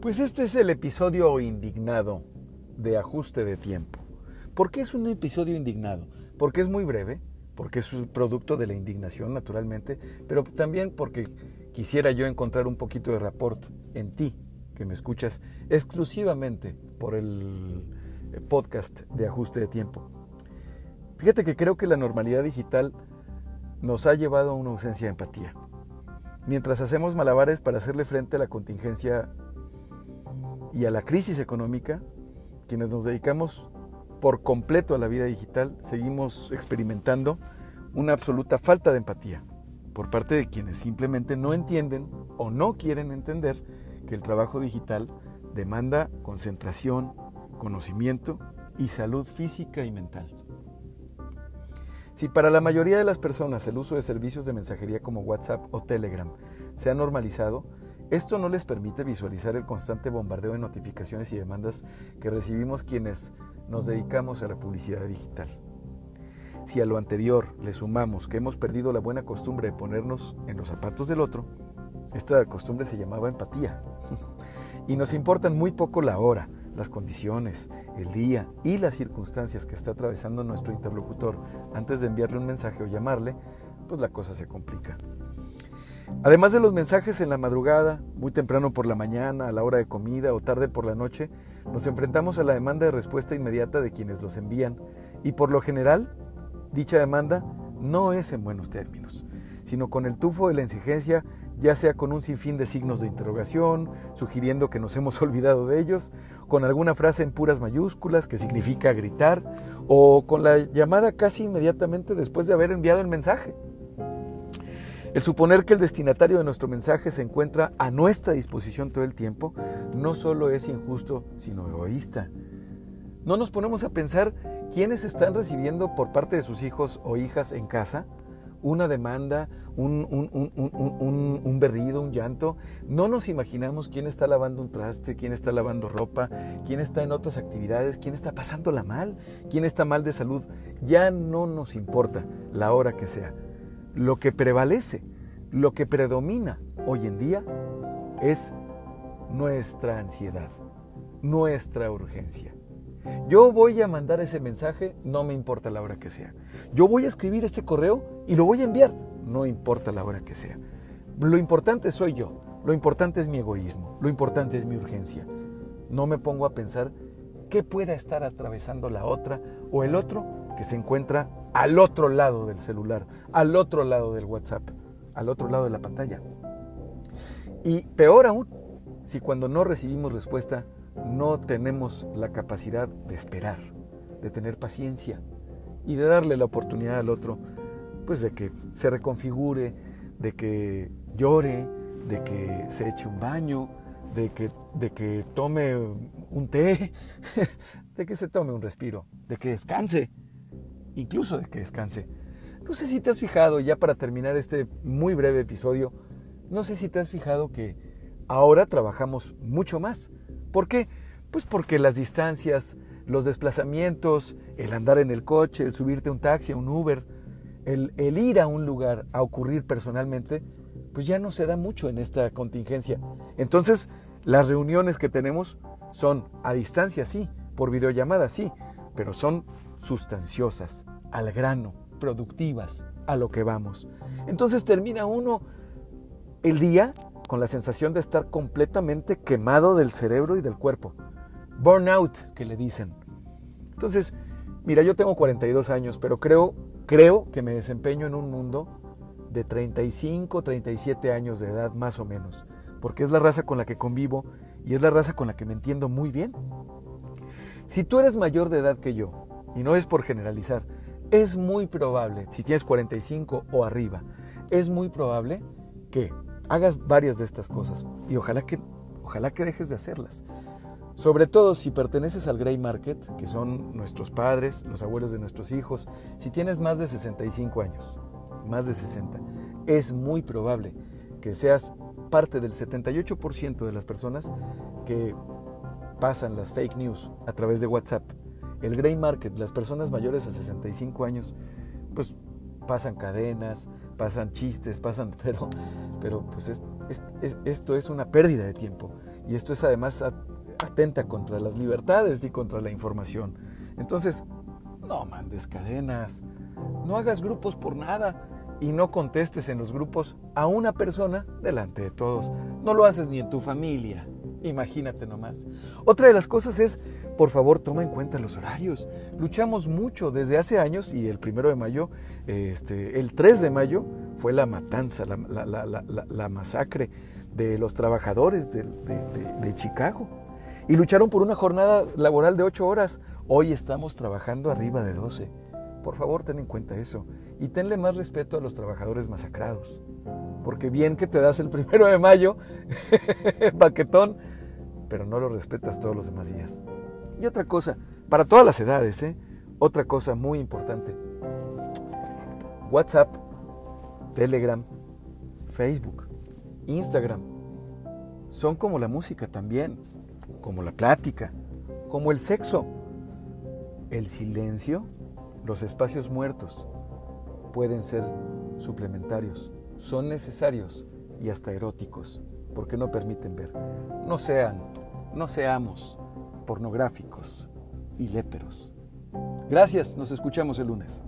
Pues este es el episodio indignado de ajuste de tiempo. ¿Por qué es un episodio indignado? Porque es muy breve, porque es producto de la indignación naturalmente, pero también porque quisiera yo encontrar un poquito de rapport en ti, que me escuchas exclusivamente por el podcast de ajuste de tiempo. Fíjate que creo que la normalidad digital nos ha llevado a una ausencia de empatía. Mientras hacemos malabares para hacerle frente a la contingencia y a la crisis económica, quienes nos dedicamos por completo a la vida digital, seguimos experimentando una absoluta falta de empatía por parte de quienes simplemente no entienden o no quieren entender que el trabajo digital demanda concentración, conocimiento y salud física y mental. Si para la mayoría de las personas el uso de servicios de mensajería como WhatsApp o Telegram se ha normalizado, esto no les permite visualizar el constante bombardeo de notificaciones y demandas que recibimos quienes nos dedicamos a la publicidad digital. Si a lo anterior le sumamos que hemos perdido la buena costumbre de ponernos en los zapatos del otro, esta costumbre se llamaba empatía. y nos importan muy poco la hora, las condiciones, el día y las circunstancias que está atravesando nuestro interlocutor antes de enviarle un mensaje o llamarle, pues la cosa se complica. Además de los mensajes en la madrugada, muy temprano por la mañana, a la hora de comida o tarde por la noche, nos enfrentamos a la demanda de respuesta inmediata de quienes los envían y por lo general, dicha demanda no es en buenos términos, sino con el tufo de la exigencia, ya sea con un sinfín de signos de interrogación, sugiriendo que nos hemos olvidado de ellos, con alguna frase en puras mayúsculas que significa gritar, o con la llamada casi inmediatamente después de haber enviado el mensaje. El suponer que el destinatario de nuestro mensaje se encuentra a nuestra disposición todo el tiempo no solo es injusto, sino egoísta. No nos ponemos a pensar quiénes están recibiendo por parte de sus hijos o hijas en casa una demanda, un, un, berrido, un llanto. No nos imaginamos quién está lavando un traste, quién está lavando ropa, quién está en otras actividades, quién está pasándola mal, quién está mal de salud. Ya no nos importa la hora que sea lo que prevalece, lo que predomina hoy en día es nuestra ansiedad, nuestra urgencia. Yo voy a mandar ese mensaje, no me importa la hora que sea. Yo voy a escribir este correo y lo voy a enviar, no importa la hora que sea. Lo importante soy yo, lo importante es mi egoísmo, lo importante es mi urgencia. No me pongo a pensar qué pueda estar atravesando la otra o el otro que se encuentra al otro lado del celular, al otro lado del WhatsApp, al otro lado de la pantalla. Y peor aún, si cuando no recibimos respuesta no tenemos la capacidad de esperar, de tener paciencia y de darle la oportunidad al otro, pues de que se reconfigure, de que llore, de que se eche un baño, de que, de que tome un té, de que se tome un respiro, de que descanse incluso de que descanse. No sé si te has fijado, ya para terminar este muy breve episodio, no sé si te has fijado que ahora trabajamos mucho más. ¿Por qué? Pues porque las distancias, los desplazamientos, el andar en el coche, el subirte a un taxi, a un Uber, el, el ir a un lugar a ocurrir personalmente, pues ya no se da mucho en esta contingencia. Entonces, las reuniones que tenemos son a distancia, sí, por videollamada, sí, pero son sustanciosas, al grano, productivas, a lo que vamos. Entonces termina uno el día con la sensación de estar completamente quemado del cerebro y del cuerpo. Burnout, que le dicen. Entonces, mira, yo tengo 42 años, pero creo, creo que me desempeño en un mundo de 35, 37 años de edad más o menos, porque es la raza con la que convivo y es la raza con la que me entiendo muy bien. Si tú eres mayor de edad que yo y no es por generalizar, es muy probable, si tienes 45 o arriba, es muy probable que hagas varias de estas cosas y ojalá que, ojalá que dejes de hacerlas. Sobre todo si perteneces al Grey Market, que son nuestros padres, los abuelos de nuestros hijos, si tienes más de 65 años, más de 60, es muy probable que seas parte del 78% de las personas que pasan las fake news a través de WhatsApp el gray market, las personas mayores a 65 años, pues pasan cadenas, pasan chistes, pasan, pero, pero pues esto es una pérdida de tiempo. Y esto es además atenta contra las libertades y contra la información. Entonces, no mandes cadenas, no hagas grupos por nada y no contestes en los grupos a una persona delante de todos. No lo haces ni en tu familia. Imagínate nomás. Otra de las cosas es, por favor, toma en cuenta los horarios. Luchamos mucho desde hace años y el primero de mayo, este, el 3 de mayo, fue la matanza, la, masacre de los trabajadores de, de Chicago. Y lucharon por una jornada laboral de 8 horas. Hoy estamos trabajando arriba de 12. Por favor, ten en cuenta eso. Y tenle más respeto a los trabajadores masacrados. Porque bien que te das el primero de mayo, paquetón, pero no lo respetas todos los demás días. Y otra cosa, para todas las edades, ¿eh? otra cosa muy importante. WhatsApp, Telegram, Facebook, Instagram, son como la música también, como la plática, como el sexo. El silencio los espacios muertos pueden ser suplementarios, son necesarios y hasta eróticos, porque no permiten ver. No sean, no seamos pornográficos y léperos. Gracias, nos escuchamos el lunes.